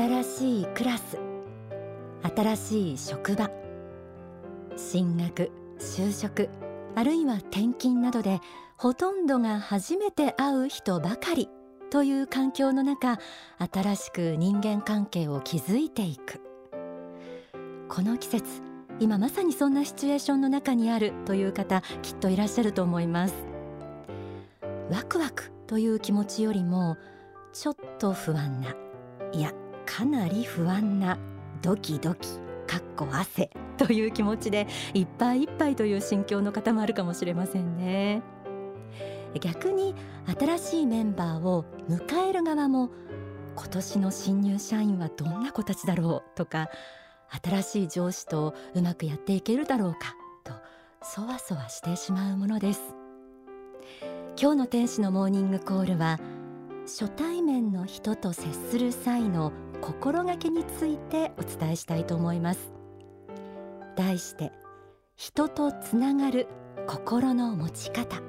新しいクラス。新しい職場。進学就職あるいは転勤などでほとんどが初めて会う人ばかりという環境の中新しく人間関係を築いていく。この季節今まさにそんなシチュエーションの中にあるという方きっといらっしゃると思います。ワクワクという気持ちよりもちょっと不安ないやかなり不安なドキドキかっこ汗という気持ちでいっぱいいっぱいという心境の方もあるかもしれませんね。逆に新しいメンバーを迎える側も今年の新入社員はどんな子たちだろうとか新しい上司とうまくやっていけるだろうかとそわそわしてしまうものです。今日の天使のモーニングコールは初対面の人と接する際の心がけについてお伝えしたいと思います。題して人とつながる心の持ち方。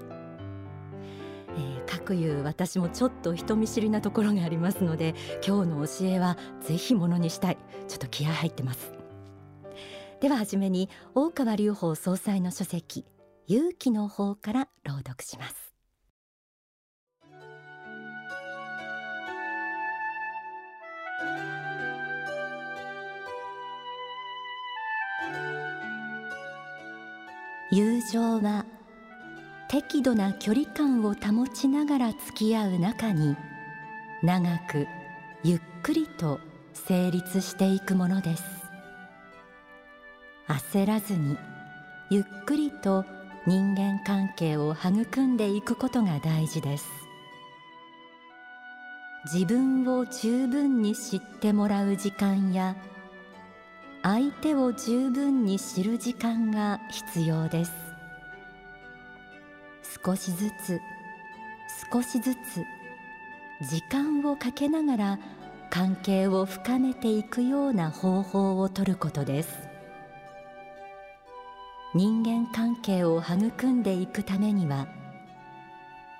えー、かくいう私もちょっと人見知りなところがありますので今日の教えはぜひものにしたい。ちょっと気合入ってます。では初めに大川隆法総裁の書籍勇気の方から朗読します。友情は適度な距離感を保ちながら付き合う中に長くゆっくりと成立していくものです。焦らずにゆっくりと人間関係を育んでいくことが大事です。自分を十分に知ってもらう時間や相手を十分に知る時間が必要です。少しずつ少しずつ時間をかけながら関係を深めていくような方法をとることです。人間関係を育んでいくためには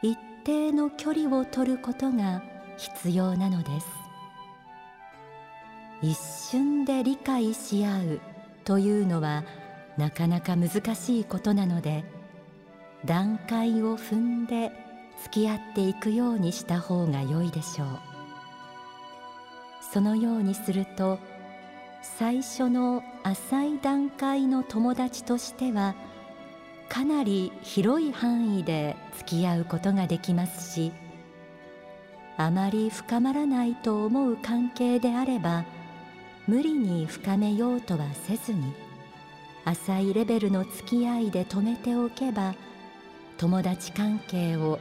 一定の距離を取ることが必要なのです。一瞬で理解し合うというのはなかなか難しいことなので段階を踏んで付き合っていくようにした方が良いでしょう。そのようにすると最初の浅い段階の友達としてはかなり広い範囲で付き合うことができますしあまり深まらないと思う関係であれば無理に深めようとはせずに浅いレベルの付き合いで止めておけば友達関係を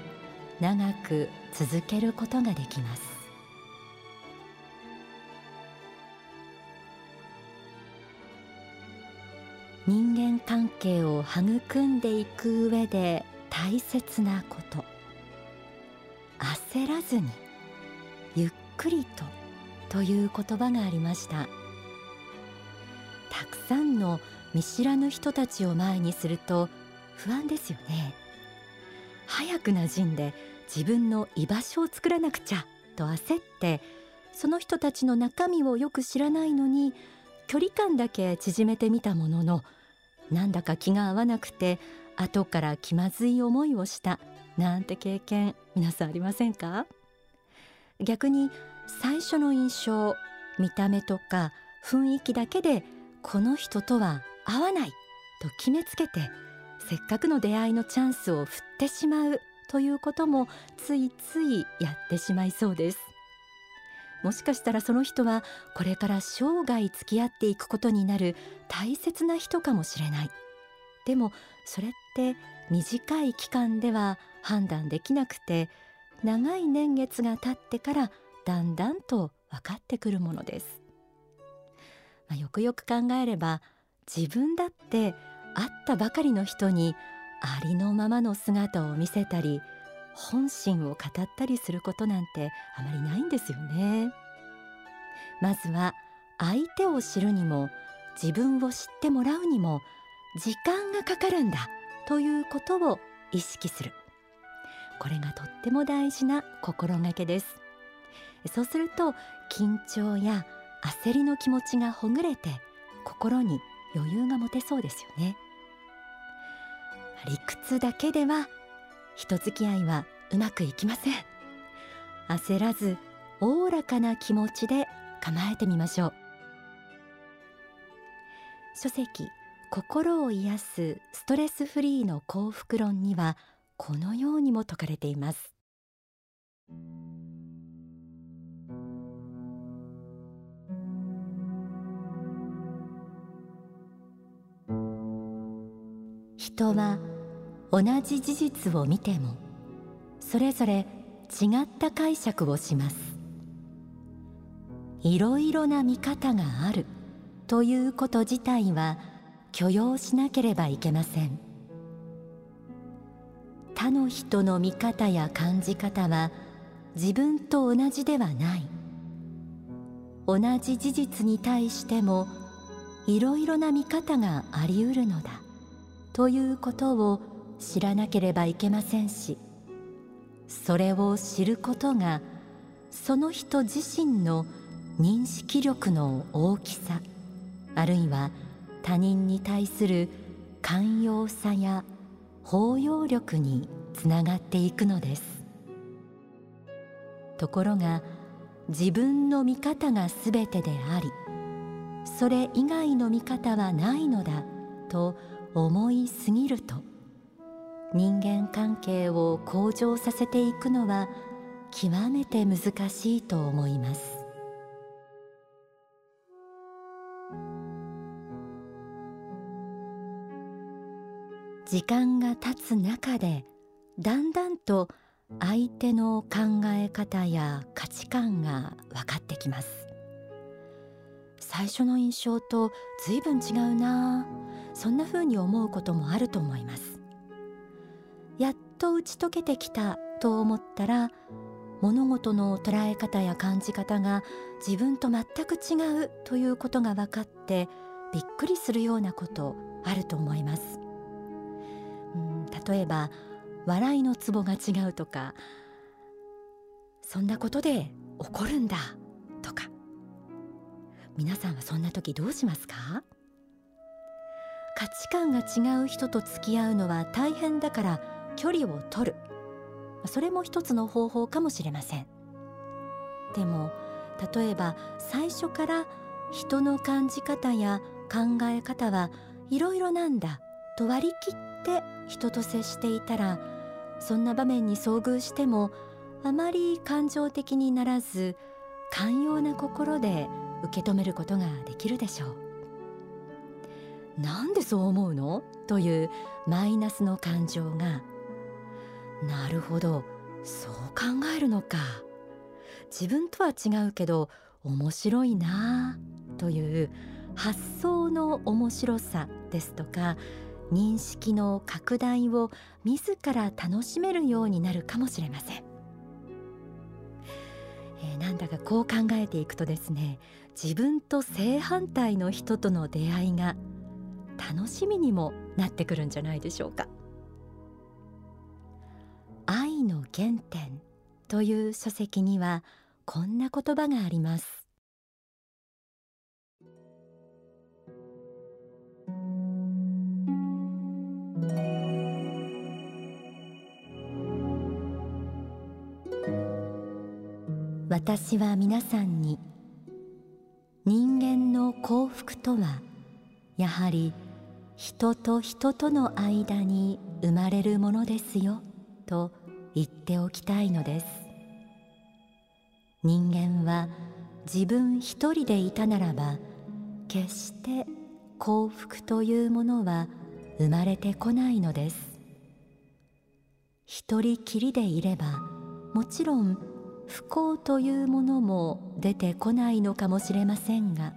長く続けることができます。人間関係を育んでいく上で大切なこと。焦らずにゆっくりとという言葉がありました。たくさんの見知らぬ人たちを前にすると不安ですよね。早く馴染んで自分の居場所を作らなくちゃと焦ってその人たちの中身をよく知らないのに距離感だけ縮めてみたもののなんだか気が合わなくて後から気まずい思いをしたなんて経験皆さんありませんか？逆に最初の印象見た目とか雰囲気だけでこの人とは合わないと決めつけてせっかくの出会いのチャンスを振ってしまうということもついついやってしまいそうです。もしかしたらその人はこれから生涯付き合っていくことになる大切な人かもしれない。でもそれって短い期間では判断できなくて長い年月が経ってからだんだんと分かってくるものです、まあ、よくよく考えれば自分だって会ったばかりの人にありのままの姿を見せたり本心を語ったりすることなんてあまりないんですよね。まずは相手を知るにも自分を知ってもらうにも時間がかかるんだということを意識する。これがとっても大事な心がけです。そうすると緊張や焦りの気持ちがほぐれて心に余裕が持てそうですよね。理屈だけでは人付き合いはうまくいきません。焦らずおおらかな気持ちで構えてみましょう。書籍心を癒すストレスフリーの幸福論にはこのようにも説かれています。人は同じ事実を見てもそれぞれ違った解釈をします。いろいろな見方があるということ自体は許容しなければいけません。他の人の見方や感じ方は自分と同じではない。同じ事実に対してもいろいろな見方がありうるのだ。ということを知らなければいけませんしそれを知ることがその人自身の認識力の大きさあるいは他人に対する寛容さや包容力につながっていくのです。ところが自分の見方がすべてでありそれ以外の見方はないのだと思いすぎると人間関係を向上させていくのは極めて難しいと思います。時間が経つ中でだんだんと相手の考え方や価値観が分かってきます。最初の印象と随分違うな。そんな風に思うこともあると思います。やっと打ち解けてきたと思ったら物事の捉え方や感じ方が自分と全く違うということが分かってびっくりするようなことあると思います。うん例えば笑いのツボが違うとかそんなことで怒るんだ皆さんはそんな時どうしますか？価値観が違う人と付き合うのは大変だから距離を取る。それも一つの方法かもしれません。でも例えば最初から人の感じ方や考え方はいろいろなんだと割り切って人と接していたらそんな場面に遭遇してもあまり感情的にならず寛容な心で受け止めることができるでしょう。なんでそう思うの？というマイナスの感情が。なるほど。そう考えるのか。自分とは違うけど面白いな。という発想の面白さですとか認識の拡大を自ら楽しめるようになるかもしれません、なんだかこう考えていくとですね自分と正反対の人との出会いが楽しみにもなってくるんじゃないでしょうか。愛の原点という書籍にはこんな言葉があります。私は皆さんに人間の幸福とはやはり人と人との間に生まれるものですよと言っておきたいのです。人間は自分一人でいたならば決して幸福というものは生まれてこないのです。一人きりでいればもちろん不幸というものも出てこないのかもしれませんが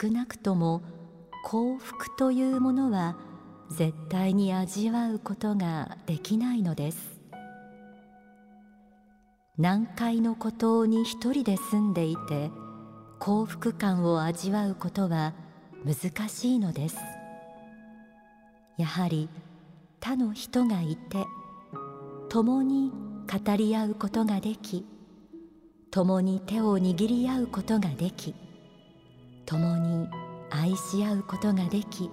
少なくとも幸福というものは絶対に味わうことができないのです。南海の孤島に一人で住んでいて幸福感を味わうことは難しいのです。やはり他の人がいて共に語り合うことができ共に手を握り合うことができ共に愛し合うことができ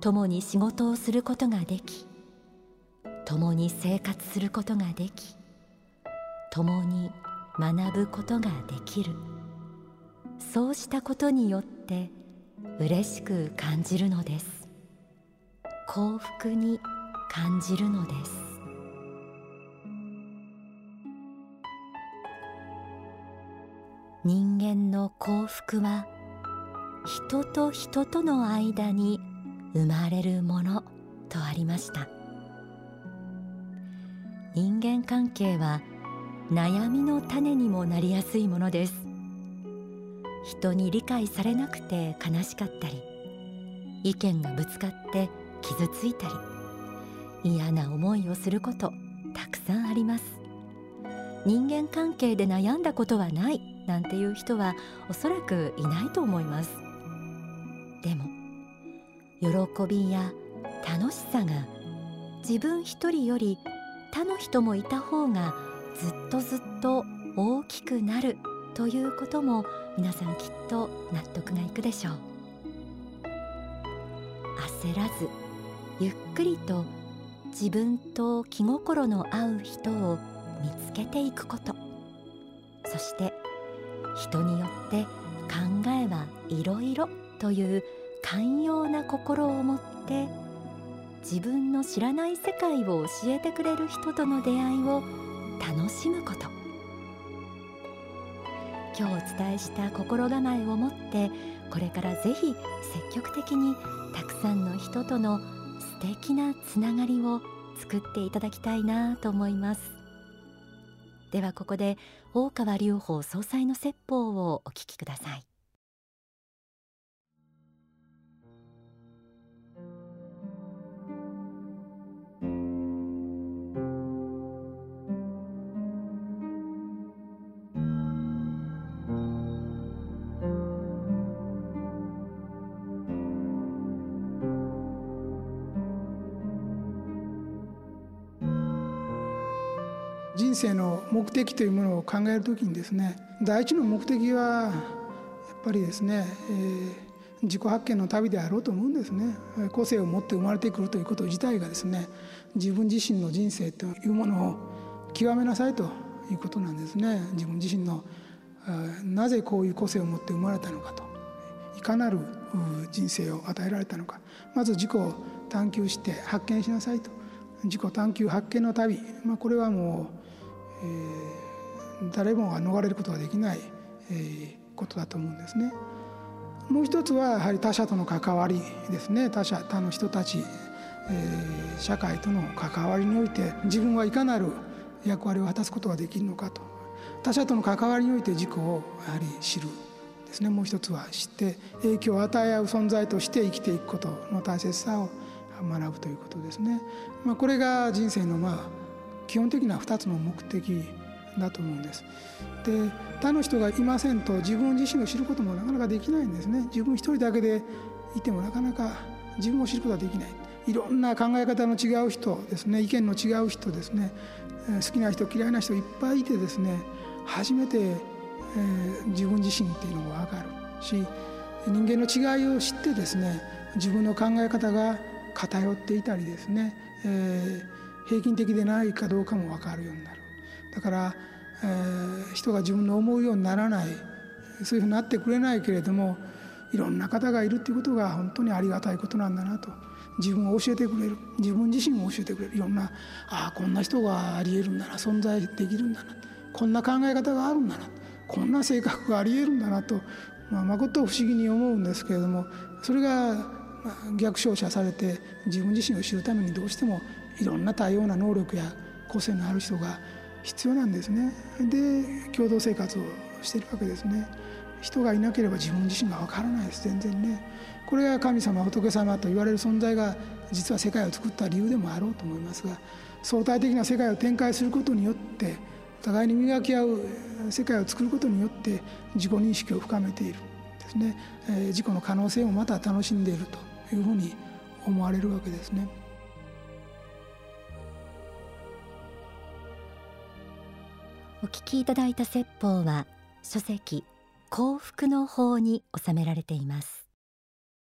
共に仕事をすることができ共に生活することができ共に学ぶことができる。そうしたことによって嬉しく感じるのです。幸福に感じるのです。人間の幸福は人と人との間に生まれるものとありました。人間関係は悩みの種にもなりやすいものです。人に理解されなくて悲しかったり意見がぶつかって傷ついたり嫌な思いをすることたくさんあります。人間関係で悩んだことはない。なんていう人はおそらくいないと思います。でも喜びや楽しさが自分一人より他の人もいた方がずっとずっと大きくなるということも皆さんきっと納得がいくでしょう。焦らずゆっくりと自分と気心の合う人を見つけていくこと。そして人によって考えはいろいろという寛容な心を持って自分の知らない世界を教えてくれる人との出会いを楽しむこと。今日お伝えした心構えを持ってこれからぜひ積極的にたくさんの人との素敵なつながりを作っていただきたいなと思います。ではここで大川隆法総裁の説法をお聞きください。人生の目的というものを考える時にですね第一の目的はやっぱりですね、えー、自己発見の旅であろうと思うんですね。個性を持って生まれてくるということ自体がですね自分自身の人生というものを極めなさいということなんですね。自分自身のなぜこういう個性を持って生まれたのかと。いかなる人生を与えられたのか。まず自己を探求して発見しなさいと。自己探求発見の旅、まあ、これはもうえー、誰もが逃れることができない、えー、ことだと思うんですね。もう一つはやはり他者との関わりですね他者他の人たち、えー、社会との関わりにおいて自分はいかなる役割を果たすことができるのかと他者との関わりにおいて自己をやはり知るですねもう一つは知って影響を与え合う存在として生きていくことの大切さを学ぶということですね。まあ、これが人生のまあ基本的な2つの目的だと思うんです。で他の人がいませんと自分自身を知ることもなかなかできないんですね。自分一人だけでいてもなかなか自分を知ることはできない。いろんな考え方の違う人ですね意見の違う人ですね好きな人嫌いな人いっぱいいてですね初めて、えー、自分自身っていうのが分かるし人間の違いを知ってですね自分の考え方が偏っていたりですね、えー平均的でないかどうかも分かるようになる。だから、えー、人が自分の思うようにならないそういうふうになってくれないけれどもいろんな方がいるっていうことが本当にありがたいことなんだなと。自分を教えてくれる。自分自身を教えてくれる。いろんなああこんな人がありえるんだな存在できるんだな。こんな考え方があるんだな。こんな性格がありえるんだなと、まあ、誠不思議に思うんですけれどもそれが逆照射されて自分自身を知るためにどうしてもいろんな多様な能力や個性のある人が必要なんですね。で共同生活をしてるわけですね。人がいなければ自分自身がわからないです。全然ね。これが神様仏様と言われる存在が実は世界を作った理由でもあろうと思いますが相対的な世界を展開することによってお互いに磨き合う世界を作ることによって自己認識を深めているですね、えー、自己の可能性もまた楽しんでいるというふうに思われるわけですね。お聞きいただいた説法は書籍幸福の法に収められています。